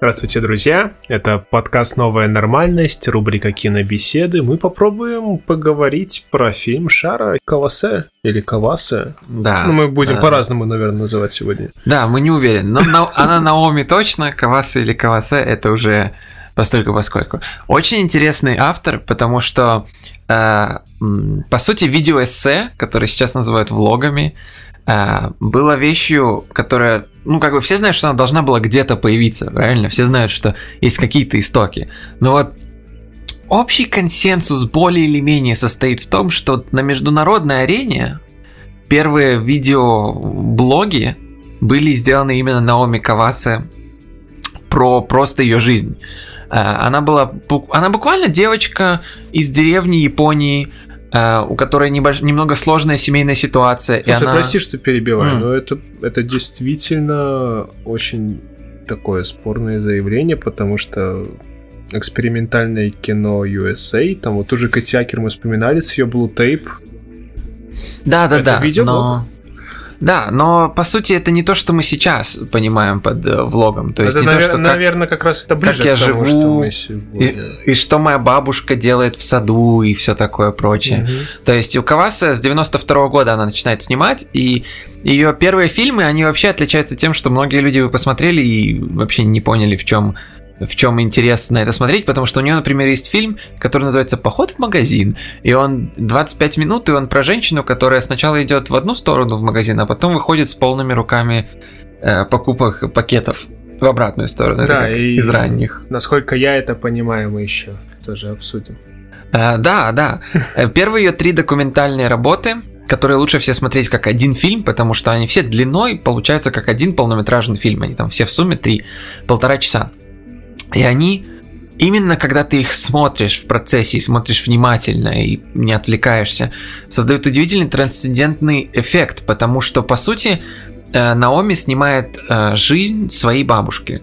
Здравствуйте, друзья! Это подкаст «Новая нормальность», рубрика «Кинобеседы». Мы попробуем поговорить про фильм Шара Кавасе или Кавасе. Да. Ну, мы будем да. по-разному, наверное, называть сегодня. Да, мы не уверены. Но на- она Наоми точно, Кавасы или Кавасе это уже постольку поскольку. Очень интересный автор, потому что, э, по сути, видеоэссе, которое сейчас называют влогами, было вещью, которая, ну, как бы все знают, что она должна была где-то появиться, правильно? Все знают, что есть какие-то истоки. Но вот общий консенсус более или менее состоит в том, что на международной арене первые видеоблоги были сделаны именно Наоми Кавасе про просто ее жизнь. Э, Она была, она буквально девочка из деревни Японии, э, у которой небольш- немного сложная семейная ситуация. и Слушай, она- прости, что перебиваю, М. но это, это действительно очень такое спорное заявление, потому что экспериментальное кино USA, там вот уже Кэти Акер мы вспоминали с ее Blue Tape, Да, да, Это да. видеоблог? но- Да, но по сути это не то, что мы сейчас понимаем под э, влогом. То есть это, не то, что как- наверное, как раз это ближе я к тому, живу, что мы и, сегодня. и что моя бабушка делает в саду и все такое прочее. Мгм. То есть у Каваса с 92 года она начинает снимать, и ее первые фильмы, они вообще отличаются тем, что многие люди вы посмотрели и вообще не поняли, в чем в чем интерес на это смотреть, потому что у нее, например, есть фильм, который называется «Поход в магазин», и он 25 минут, и он про женщину, которая сначала идет в одну сторону в магазин, а потом выходит с полными руками э, покупок пакетов в обратную сторону, Да, как и- из ранних. Насколько я это понимаю, мы еще тоже обсудим. Э, да, да. Э, Первые ее три документальные работы, которые лучше все смотреть как один фильм, потому что они все длиной получаются как один полнометражный фильм. Они там все в сумме три, полтора часа. И они именно когда ты их смотришь в процессе и смотришь внимательно и не отвлекаешься, создают удивительный трансцендентный эффект, потому что по сути э, Наоми снимает э, жизнь своей бабушки.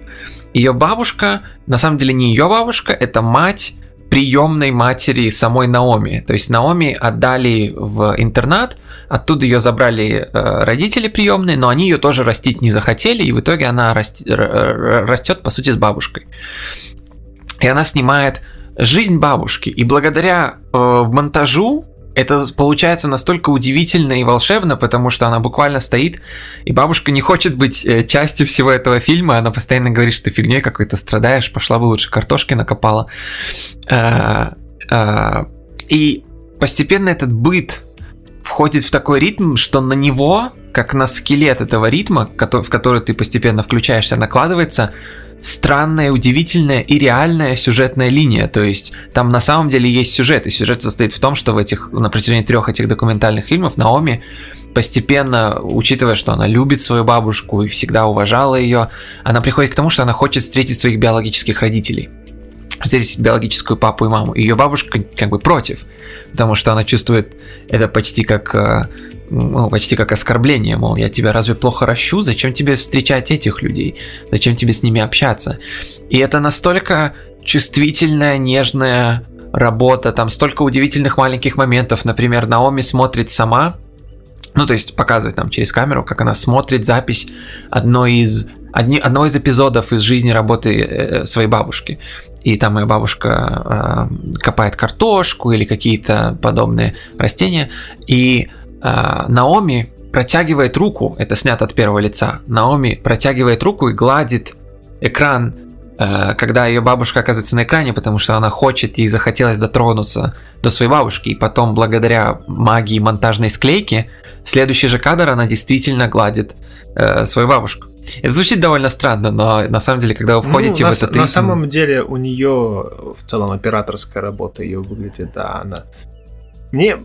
Ее бабушка, на самом деле не ее бабушка, это мать приемной матери самой Наоми. То есть Наоми отдали в интернат, оттуда ее забрали э, родители приемные, но они ее тоже растить не захотели, и в итоге она растет, по сути, с бабушкой. И она снимает жизнь бабушки. И благодаря э, монтажу это получается настолько удивительно и волшебно, потому что она буквально стоит, и бабушка не хочет быть э, частью всего этого фильма, она постоянно говорит, что ты фигней какой-то страдаешь, пошла бы лучше картошки накопала. Э, э, И постепенно этот быт входит в такой ритм, что на него, как на скелет этого ритма, в который ты постепенно включаешься, накладывается странная, удивительная и реальная сюжетная линия. То есть там на самом деле есть сюжет, и сюжет состоит в том, что в этих, на протяжении трех этих документальных фильмов Наоми постепенно, учитывая, что она любит свою бабушку и всегда уважала ее, она приходит к тому, что она хочет встретить своих биологических родителей встретить биологическую папу и маму. Ее бабушка как бы против, потому что она чувствует это почти как э, ну, почти как оскорбление, мол, я тебя разве плохо ращу, зачем тебе встречать этих людей, зачем тебе с ними общаться. И это настолько чувствительная, нежная работа, там столько удивительных маленьких моментов, например, Наоми смотрит сама, ну, то есть показывает нам через камеру, как она смотрит запись одной из, одни, одного из эпизодов из жизни работы э, своей бабушки. И там моя бабушка э, копает картошку или какие-то подобные растения. И э, Наоми протягивает руку, это снято от первого лица, Наоми протягивает руку и гладит экран, э, когда ее бабушка оказывается на экране, потому что она хочет, ей захотелось дотронуться до своей бабушки. И потом, благодаря магии монтажной склейки, следующий же кадр она действительно гладит э, свою бабушку. Это звучит довольно странно, но на самом деле, когда вы входите Ну, в на, этот на ритм... самом деле у нее в целом операторская работа ее выглядит, да, она. Мне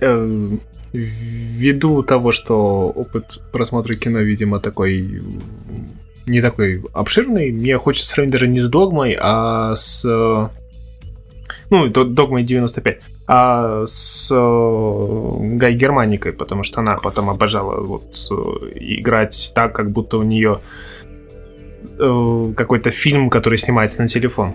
э, ввиду того, что опыт просмотра кино, видимо, такой не такой обширный, мне хочется сравнить даже не с догмой, а с ну, догмой 95, а с э, Гай Германикой, потому что она потом обожала вот э, играть так, как будто у нее э, какой-то фильм, который снимается на телефон.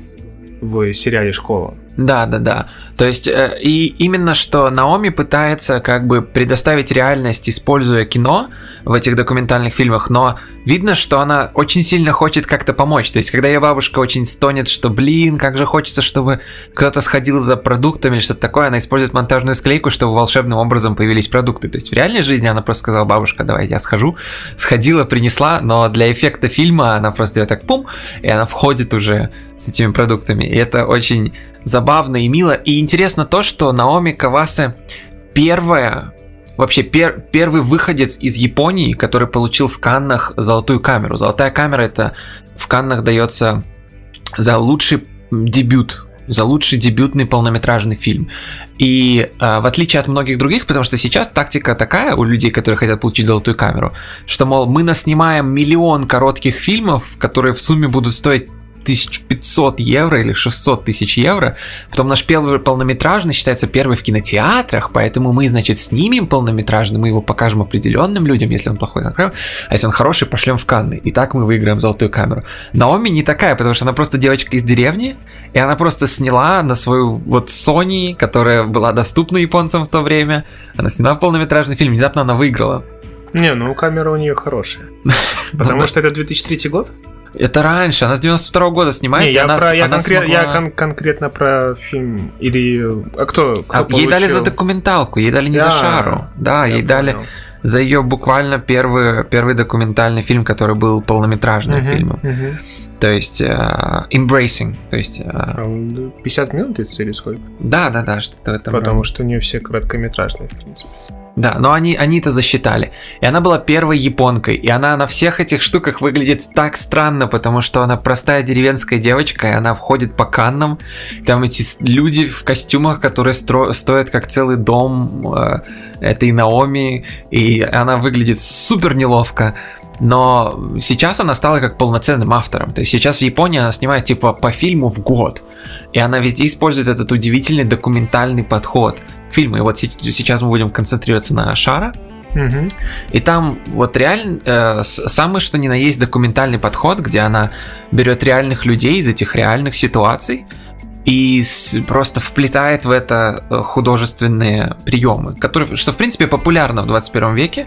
В сериале «Школа». Да, да, да. То есть, э, и именно что Наоми пытается как бы предоставить реальность, используя кино в этих документальных фильмах, но видно, что она очень сильно хочет как-то помочь. То есть, когда ее бабушка очень стонет, что, блин, как же хочется, чтобы кто-то сходил за продуктами или что-то такое, она использует монтажную склейку, чтобы волшебным образом появились продукты. То есть, в реальной жизни она просто сказала, бабушка, давай я схожу. Сходила, принесла, но для эффекта фильма она просто делает так пум, и она входит уже с этими продуктами. И это очень забавно и мило. И интересно то, что Наоми Кавасе первая вообще пер, первый выходец из Японии, который получил в Каннах золотую камеру. Золотая камера это в Каннах дается за лучший дебют, за лучший дебютный полнометражный фильм. И э, в отличие от многих других, потому что сейчас тактика такая у людей, которые хотят получить золотую камеру, что, мол, мы наснимаем миллион коротких фильмов, которые в сумме будут стоить 1500 евро или 600 тысяч евро. Потом наш первый полнометражный считается первый в кинотеатрах, поэтому мы, значит, снимем полнометражный, мы его покажем определенным людям, если он плохой, закроем, а если он хороший, пошлем в Канны. И так мы выиграем золотую камеру. Наоми не такая, потому что она просто девочка из деревни, и она просто сняла на свою вот Sony, которая была доступна японцам в то время, она сняла полнометражный фильм, внезапно она выиграла. Не, ну камера у нее хорошая. Потому что это 2003 год? Это раньше, она с 92 -го года снимает. Не, я, она, про, я, она конкрет, смогла... я кон- конкретно про фильм или а кто? кто А, получил? ей дали за документалку, ей дали не за Да, шару. Да, ей дали понял. за ее буквально первый, первый документальный фильм, который был полнометражным Мгм, фильмом. мгм. То есть э, Embracing. То есть. э, А он 50 минут длится или сколько? да, да, да, что-то в этом. Потому что у нее все короткометражные, в принципе. Да, но они, они это засчитали. И она была первой японкой. И она на всех этих штуках выглядит так странно, потому что она простая деревенская девочка, и она входит по каннам. Там эти люди в костюмах, которые стро- стоят как целый дом э, этой Наоми. И она выглядит супер неловко. Но сейчас она стала как полноценным автором. То есть сейчас в Японии она снимает типа по фильму в год. И она везде использует этот удивительный документальный подход к фильму. И вот се- сейчас мы будем концентрироваться на Шара. Мгм. И там вот реально э, самый что ни на есть документальный подход, где она берет реальных людей из этих реальных ситуаций и просто вплетает в это э, художественные приемы, которые, что в принципе популярно в 21 веке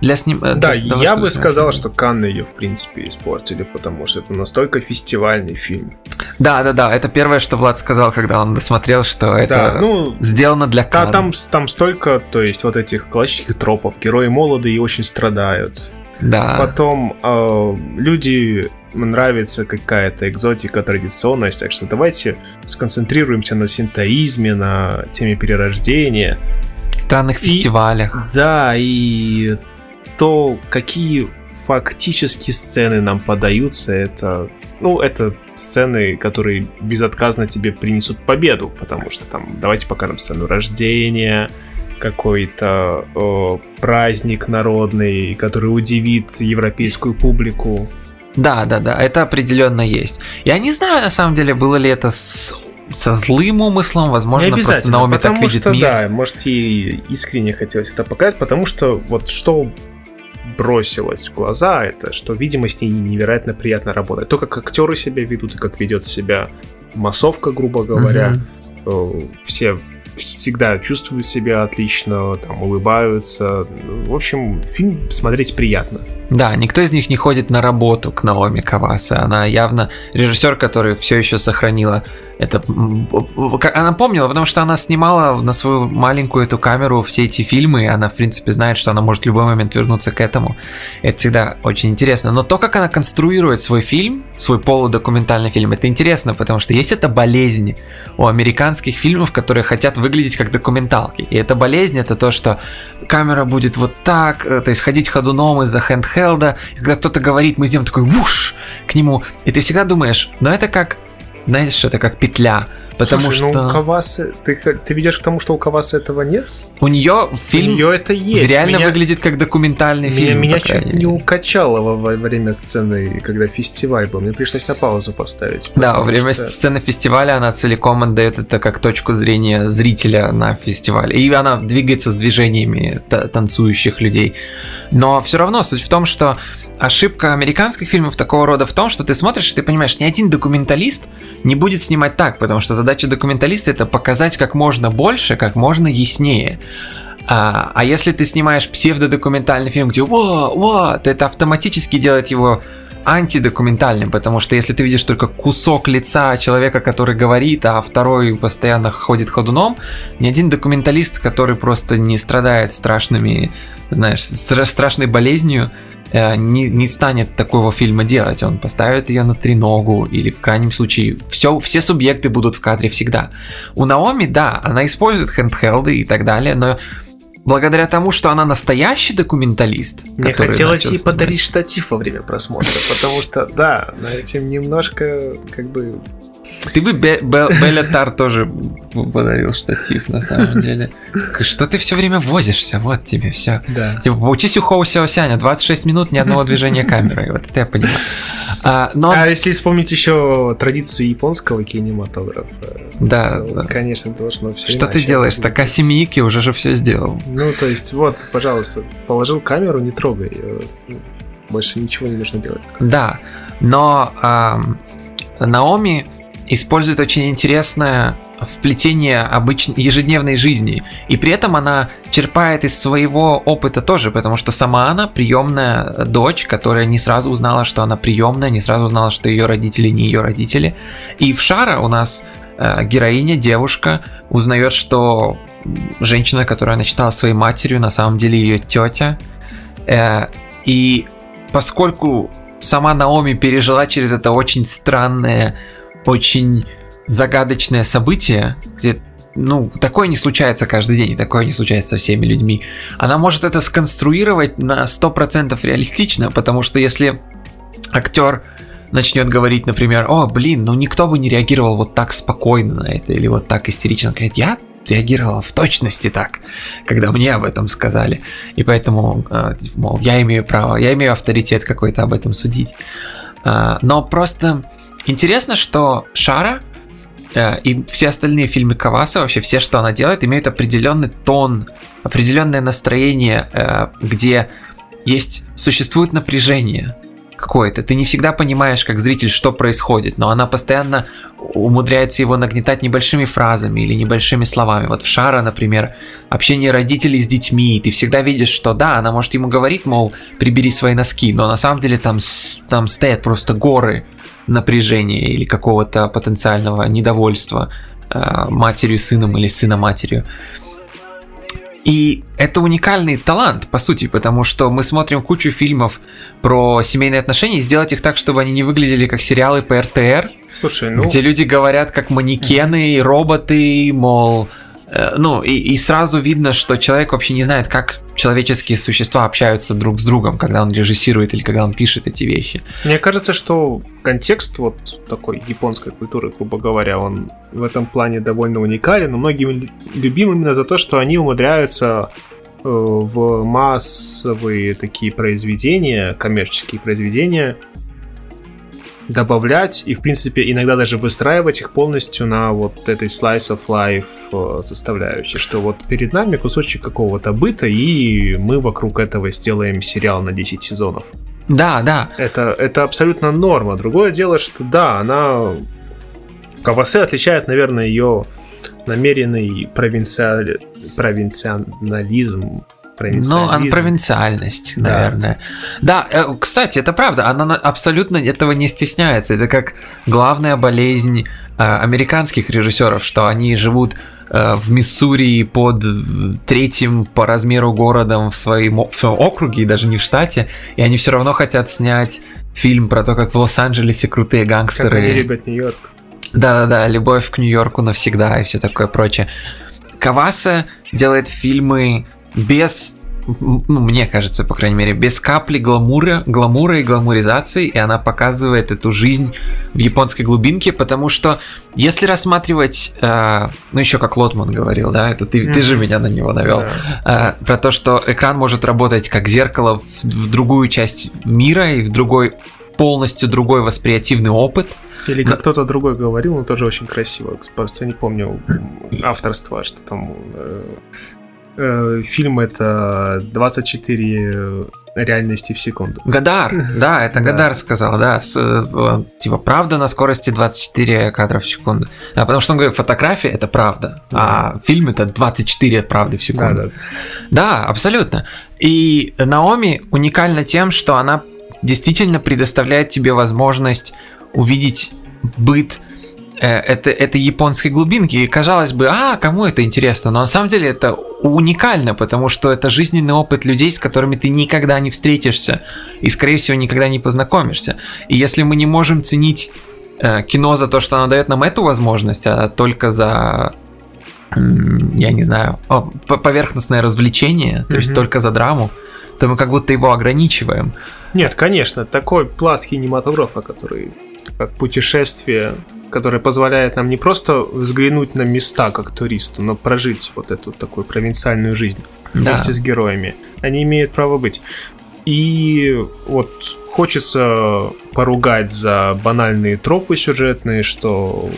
для сним... э, Да, для того, я бы сказал, что Канны ее, в принципе, испортили, потому что это настолько фестивальный фильм. Да, да, да, это первое, что Влад сказал, когда он досмотрел, что это Да, ну, сделано для та- Канн. там, там столько, то есть, вот этих классических тропов. Герои молоды и очень страдают. Да. Потом э, люди нравится какая-то экзотика, традиционность, так что давайте сконцентрируемся на синтоизме, на теме перерождения. странных И- фестивалях. Да, и то, какие фактически сцены нам подаются, это, ну, это сцены, которые безотказно тебе принесут победу, потому что там, давайте покажем сцену рождения, какой-то э, праздник народный, который удивит европейскую публику. Да, да, да, это определенно есть. Я не знаю, на самом деле, было ли это с- со злым умыслом, возможно, Не просто Наоми так потому видит что, мир. да, может, ей искренне хотелось это показать, потому что вот что бросилось в глаза, это что, видимо, с ней невероятно приятно работать. То, как актеры себя ведут и как ведет себя массовка, грубо говоря. Э, Все всегда чувствуют себя отлично, там, улыбаются. В общем, фильм смотреть приятно. Да, никто из них не ходит на работу к Наоми Кавасе. Она явно режиссер, который все еще сохранила это. Она помнила, потому что она снимала на свою маленькую эту камеру все эти фильмы, она, в принципе, знает, что она может в любой момент вернуться к этому. Это всегда очень интересно. Но то, как она конструирует свой фильм, свой полудокументальный фильм, это интересно, потому что есть эта болезнь у американских фильмов, которые хотят выглядеть как документалки. И эта болезнь это то, что камера будет вот так, э, то есть ходить ходуном из-за хендхелда. И когда кто-то говорит, мы сделаем такой вуш к нему, и ты всегда думаешь, но это как, знаешь, это как петля. Потому Слушай, что ну у Кавасы, ты, ты ведешь к тому, что у Кавасы этого нет? у нее фильм у нее это есть. реально меня, выглядит как документальный меня, фильм. меня чуть крайней не мере. укачало во, во время сцены, когда фестиваль был. Мне пришлось на паузу поставить. Да, во время что- сцены фестиваля она целиком отдает это как точку зрения зрителя на фестивале. И она двигается с движениями та- танцующих людей. Но все равно суть в том, что ошибка американских фильмов такого рода в том, что ты смотришь и ты понимаешь, ни один документалист не будет снимать так, потому что задача документалиста это показать как можно больше, как можно яснее. А, а если ты снимаешь псевдодокументальный фильм, где во, во, то это автоматически делает его антидокументальным, потому что если ты видишь только кусок лица человека, который говорит, а второй постоянно ходит ходуном, ни один документалист, который просто не страдает страшными, знаешь, стра- страшной болезнью, не, не станет такого фильма делать. Он поставит ее на треногу или в крайнем случае все, все субъекты будут в кадре всегда. У Наоми, да, она использует хендхелды и так далее, но благодаря тому, что она настоящий документалист, Мне хотелось ей снимать- подарить штатив во время просмотра, потому что, да, на этим немножко, как бы, Ты бы Бе- Бе- Белля Тар тоже подарил штатив, на самом деле. Что ты все время возишься? Вот тебе все. да. Типа, поучись у Хоу Сяосяня, 26 минут, ни одного движения камеры. Вот это я понимаю. А, но, А если вспомнить еще традицию японского кинематографа, да, то, да. конечно, должно все Что ты делаешь? Такаси Мики уже же все сделал. Ну, то есть, вот, пожалуйста, положил камеру, не трогай. э, Больше ничего не нужно делать. Да, но ам, Наоми использует очень интересное вплетение обычной ежедневной жизни. И при этом она черпает из своего опыта тоже, потому что сама она приемная дочь, которая не сразу узнала, что она приемная, не сразу узнала, что ее родители не ее родители. И в Шара у нас э, героиня, девушка, узнает, что женщина, которую она считала своей матерью, на самом деле ее тетя. Э, и поскольку сама Наоми пережила через это очень странное, очень загадочное событие, где ну, такое не случается каждый день, такое не случается со всеми людьми. Она может это сконструировать на 100% реалистично, потому что если актер начнет говорить, например, о, блин, ну никто бы не реагировал вот так спокойно на это, или вот так истерично, говорит, я реагировала в точности так, когда мне об этом сказали. И поэтому, э, мол, я имею право, я имею авторитет какой-то об этом судить. А, Но просто интересно, что Шара э, и все остальные фильмы Каваса, вообще все, что она делает, имеют определенный тон, определенное настроение, э, где есть, существует напряжение какое-то. Ты не всегда понимаешь, как зритель, что происходит, но она постоянно умудряется его нагнетать небольшими фразами или небольшими словами. Вот в Шара, например, общение родителей с детьми, ты всегда видишь, что да, она может ему говорить, мол, прибери свои носки, но на самом деле там, там стоят просто горы напряжения или какого-то потенциального недовольства э, матерью, сыном или сыном матерью. И это уникальный талант, по сути, потому что мы смотрим кучу фильмов про семейные отношения и сделать их так, чтобы они не выглядели как сериалы по РТР, Слушай, ну, где люди говорят как манекены и роботы, мол, ну и, и сразу видно, что человек вообще не знает, как человеческие существа общаются друг с другом, когда он режиссирует или когда он пишет эти вещи. мне кажется, что контекст вот такой японской культуры, грубо говоря, он в этом плане довольно уникален, но многим любим именно за то, что они умудряются э, в массовые такие произведения, коммерческие произведения, добавлять и, в принципе, иногда даже выстраивать их полностью на вот этой slice of life э, составляющей, что вот перед нами кусочек какого-то быта, и мы вокруг этого сделаем сериал на 10 сезонов. Да, да, Это, это абсолютно норма. Другое дело, что да, она... Кавасе отличает, наверное, ее намеренный провинциали... провинциализм. Ну, провинциализм. провинциальность, Да. наверное. Да, э, кстати, это правда, она на- абсолютно этого не стесняется. Это как главная болезнь э, американских режиссеров, что они живут э, в Миссури под третьим по размеру городом в своем, в своем округе, и даже не в штате, и они все равно хотят снять фильм про то, как в Лос-Анджелесе крутые Как они гангстеры. любят Нью-Йорк. Да-да-да, любовь к Нью-Йорку навсегда и все такое прочее. Каваса делает фильмы без ну, мне кажется, по крайней мере, без капли гламура, гламура и гламуризации, и она показывает эту жизнь в японской глубинке, потому что если рассматривать, э, ну еще как Лотман говорил, да, это ты, mm-hmm. ты же меня на него навел, да. э, про то, что экран может работать как зеркало в, в другую часть мира и в другой полностью другой восприятивный опыт. Или как кто-то другой говорил, но тоже очень красиво. Просто не помню авторства, что там э, фильм это 24 реальности в секунду. Гадар, да, это Гадар сказал, да, с, э, типа правда на скорости 24 кадра в секунду. Да, потому что он говорит, фотография это правда, а фильм это 24 правды в секунду. Да, да. да, абсолютно. И Наоми уникальна тем, что она действительно предоставляет тебе возможность увидеть быт э, это, это японской глубинки. И казалось бы, а, кому это интересно? Но на самом деле это уникально, потому что это жизненный опыт людей, с которыми ты никогда не встретишься и, скорее всего, никогда не познакомишься. И если мы не можем ценить э, кино за то, что оно дает нам эту возможность, а только за я не знаю, поверхностное развлечение, то mm-hmm. есть только за драму, то мы как будто его ограничиваем. Нет, конечно, такой пласт кинематографа, который как путешествие, которое позволяет нам не просто взглянуть на места как туристу, но прожить вот эту такую провинциальную жизнь да. вместе с героями. Они имеют право быть. И вот хочется поругать за банальные тропы сюжетные, что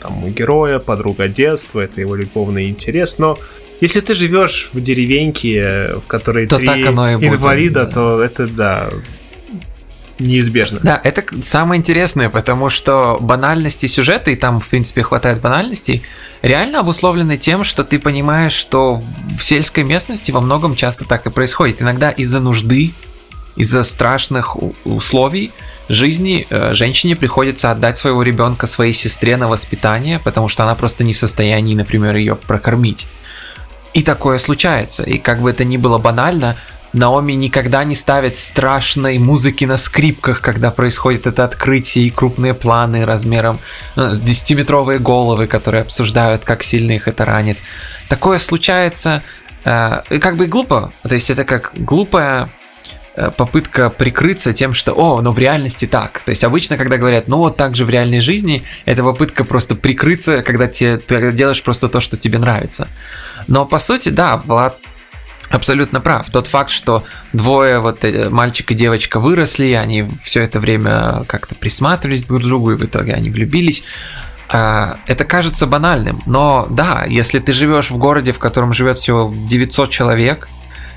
там у героя подруга детства, это его любовный интерес, но если ты живешь в деревеньке, в которой то три инвалида, будет, да. то это да неизбежно. Да, это самое интересное, потому что банальности сюжета, и там, в принципе, хватает банальностей, реально обусловлены тем, что ты понимаешь, что в сельской местности во многом часто так и происходит. Иногда из-за нужды, из-за страшных условий жизни э, женщине приходится отдать своего ребенка своей сестре на воспитание, потому что она просто не в состоянии, например, ее прокормить. И такое случается. И как бы это ни было банально, Наоми никогда не ставит страшной музыки на скрипках, когда происходит это открытие и крупные планы размером ну, с 10-метровые головы, которые обсуждают, как сильно их это ранит. Такое случается э, как бы глупо. То есть это как глупая э, попытка прикрыться тем, что «О, но в реальности так». То есть обычно, когда говорят «Ну вот так же в реальной жизни», это попытка просто прикрыться, когда тебе, ты делаешь просто то, что тебе нравится. Но по сути, да, Влад абсолютно прав. Тот факт, что двое, вот э, мальчик и девочка выросли, они все это время как-то присматривались друг к другу, и в итоге они влюбились. А, это кажется банальным, но да, если ты живешь в городе, в котором живет всего 900 человек,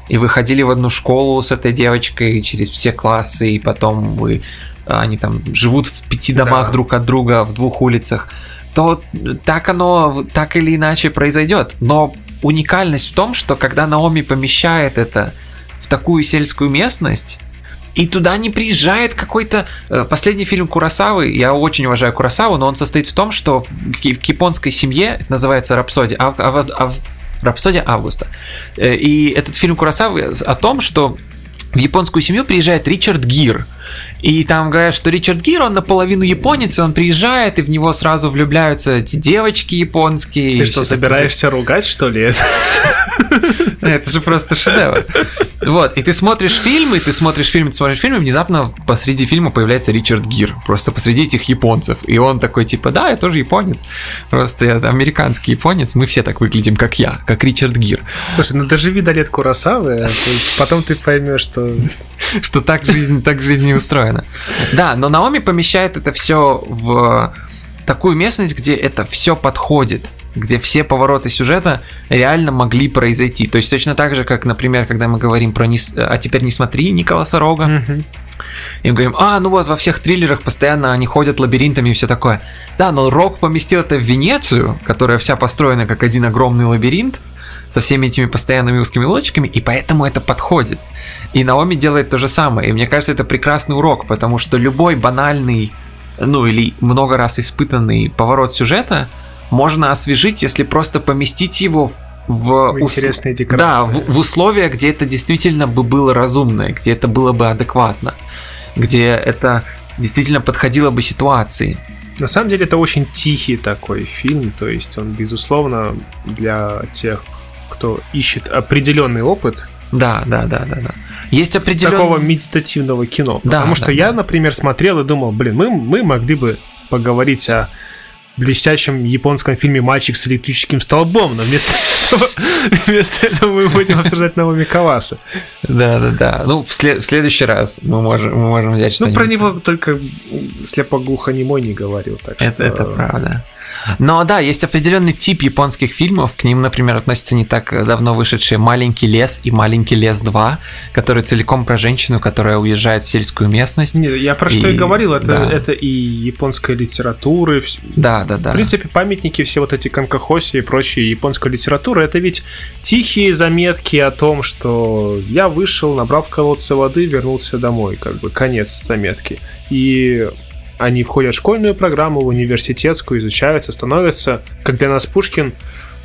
и вы ходили в одну школу с этой девочкой через все классы, и потом вы, они там живут в пяти домах да. друг от друга, в двух улицах, то так оно так или иначе произойдет. Но уникальность в том, что когда Наоми помещает это в такую сельскую местность, и туда не приезжает какой-то... Э, последний фильм Курасавы, я очень уважаю Курасаву, но он состоит в том, что в японской семье, это называется «Рапсодия», ав, ав, ав, «Рапсодия Августа». Э, и этот фильм Курасавы о том, что в японскую семью приезжает Ричард Гир – и там говорят, что Ричард Гир, он наполовину японец, и он приезжает, и в него сразу влюбляются эти девочки японские. Ты что, собираешься такое. ругать, что ли? Это же просто шедевр. Вот, и ты смотришь фильмы, ты смотришь фильм, ты смотришь фильм, и внезапно посреди фильма появляется Ричард Гир, просто посреди этих японцев. И он такой, типа, да, я тоже японец, просто я американский японец, мы все так выглядим, как я, как Ричард Гир. Слушай, ну доживи до лет Курасавы, а потом ты поймешь, что... Что так жизнь, так жизнь не устроена. Да, но Наоми помещает это все в такую местность, где это все подходит где все повороты сюжета реально могли произойти. То есть точно так же, как, например, когда мы говорим про не... «А теперь не смотри» Николаса Рога, mm-hmm. и мы говорим, а, ну вот во всех триллерах постоянно они ходят лабиринтами и все такое. Да, но Рок поместил это в Венецию, которая вся построена как один огромный лабиринт, со всеми этими постоянными узкими лодочками, и поэтому это подходит. И Наоми делает то же самое. И мне кажется, это прекрасный урок, потому что любой банальный, ну или много раз испытанный поворот сюжета можно освежить, если просто поместить его в в, интересные декорации. Да, в, в условия, где это действительно бы было разумно, где это было бы адекватно, где это действительно подходило бы ситуации. На самом деле это очень тихий такой фильм, то есть он, безусловно, для тех, кто ищет определенный опыт, Да, да, да, да, да. Есть определенный... Такого медитативного кино. Да, Потому что да, я, да. например, смотрел и думал, блин, мы, мы могли бы поговорить о блестящем японском фильме «Мальчик с электрическим столбом», но вместо этого, вместо этого мы будем обсуждать Наоми Каваса. Да, да, да. Ну, в, след- в следующий раз мы можем, мы можем взять Ну, что-нибудь. про него только слепоглухонемой не говорил, так Это, что... это правда. Но да, есть определенный тип японских фильмов. К ним, например, относятся не так давно вышедшие «Маленький лес» и «Маленький лес 2», которые целиком про женщину, которая уезжает в сельскую местность. Не, я про что и, И- говорил, это, да. это и японская литература, и Да, да, да. В принципе, памятники, все вот эти канкахоси и прочие японской литературы, это ведь тихие заметки о том, что я вышел, набрал в колодце воды, вернулся домой, как бы конец заметки. И они входят в школьную программу, в университетскую, изучаются, становятся, как для нас Пушкин,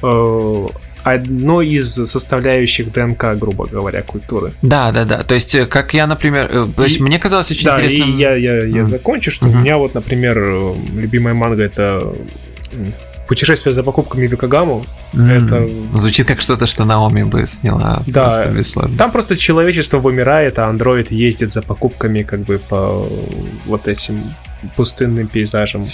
э, одной из составляющих ДНК, грубо говоря, культуры. Да, да, да. То есть, э, как я, например, э, то есть И- мне казалось очень да, интересным. и я, я, я Мгм. закончу, что Мгм. у меня вот, например, э, любимая манга это «Путешествие за покупками в Икагаму». М, это- Звучит как что-то, что Наоми бы сняла. Да. Просто. Там просто человечество вымирает, а андроид ездит за покупками как бы по вот этим пустынным пейзажам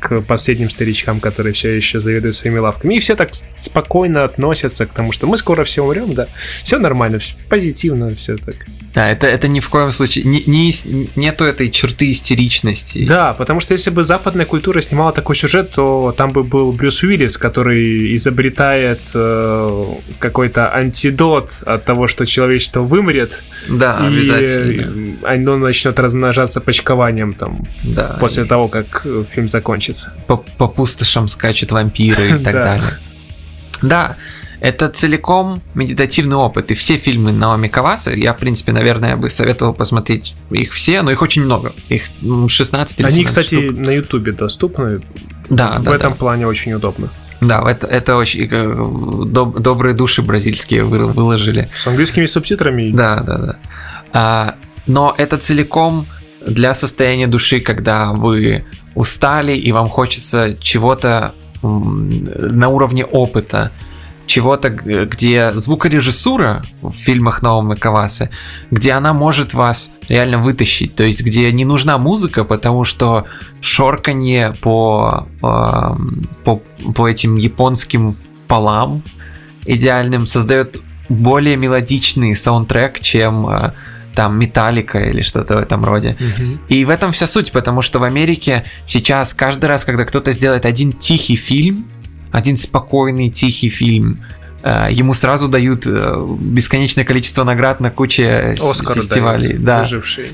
к последним старичкам, которые все еще заведуют своими лавками. И все так спокойно относятся к тому, что мы скоро все умрем, да. Все нормально, вс- позитивно, все так. Да, это, это ни в коем случае. Не, не нету этой черты истеричности. Да, потому что если бы западная культура снимала такой сюжет, то там бы был Брюс Уиллис, который изобретает э, какой-то антидот от того, что человечество вымрет, Да, и обязательно. оно начнет размножаться почкованием там Да. после того, как фильм закончится. По, по пустошам скачут вампиры и так Да. далее. Да, это целиком медитативный опыт. И все фильмы Наоми Кавасы, я, в принципе, наверное, бы советовал посмотреть их все, но их очень много. Их м, 16 или Они, 17 кстати, штук. на Ютубе доступны. Да, в да, этом да. плане очень удобно. Да, это, это очень э, доб- добрые души бразильские вы- выложили. С английскими субтитрами. Да, да, да. А, но это целиком для состояния души, когда вы устали и вам хочется чего-то на уровне опыта, чего-то, где звукорежиссура в фильмах Наомы Кавасы, где она может вас реально вытащить, то есть где не нужна музыка, потому что шорканье по, эм, по, по этим японским полам идеальным создает более мелодичный саундтрек, чем э, там Металлика или что-то в этом роде. Мгм. И в этом вся суть, потому что в Америке сейчас каждый раз, когда кто-то сделает один тихий фильм, один спокойный тихий фильм, э, ему сразу дают э, бесконечное количество наград на куче с- Оскар фестивалей. дают, Да. выжившие.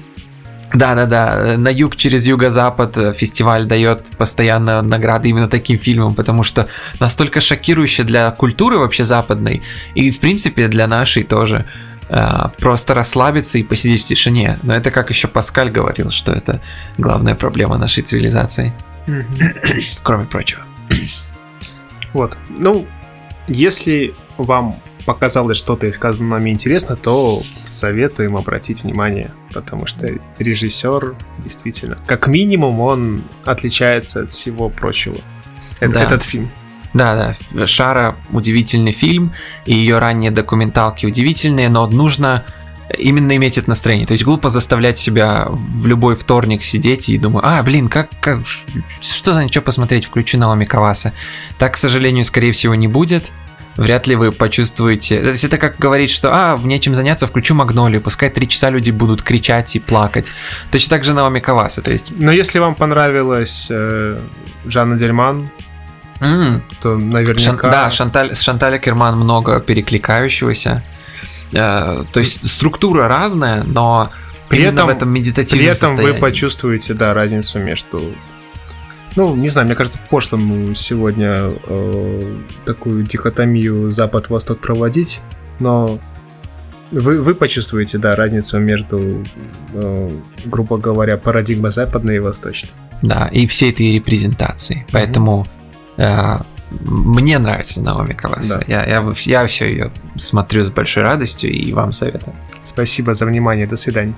Да, да, да. На юг через юго-запад э, фестиваль дает постоянно награды именно таким фильмам, потому что настолько шокирующе для культуры вообще западной и, в принципе, для нашей тоже. Э, Просто расслабиться и посидеть в тишине. Но это как еще Паскаль говорил, что это главная проблема нашей цивилизации, кроме прочего. Вот. Ну, если вам показалось что-то из сказанного нами интересно, то советуем обратить внимание, потому что режиссер действительно, как минимум, он отличается от всего прочего. Э- Да. Этот фильм. Да, да, Шара удивительный фильм, и ее ранние документалки удивительные, но нужно именно иметь это настроение. То есть глупо заставлять себя в любой вторник сидеть и думать, а, блин, как, как что за ничего посмотреть, включу Наоми Каваса. Так, к сожалению, скорее всего, не будет. Вряд ли вы почувствуете... То есть это как говорить, что, а, нечем заняться, включу Магнолию, пускай три часа люди будут кричать и плакать. Точно так же Наоми Каваса, то есть... Но если вам понравилась э, Жанна Дельман, м, то Шан- наверняка... да, Шанталь, с Шанталь Керман много перекликающегося. Э, то есть структура разная, но При этом- в этом медитативном При этом вы состоянии. почувствуете, да, разницу между... Ну, не знаю, мне кажется, пошлым сегодня э, такую дихотомию Запад-Восток проводить, но вы, вы почувствуете, да, разницу между, э, грубо говоря, парадигмой западной и восточной. Да, и всей этой репрезентации. Поэтому э, мне нравится Наоми Каваса. Да. Я, я, я все ее смотрю с большой радостью и вам советую. Спасибо за внимание, до свидания.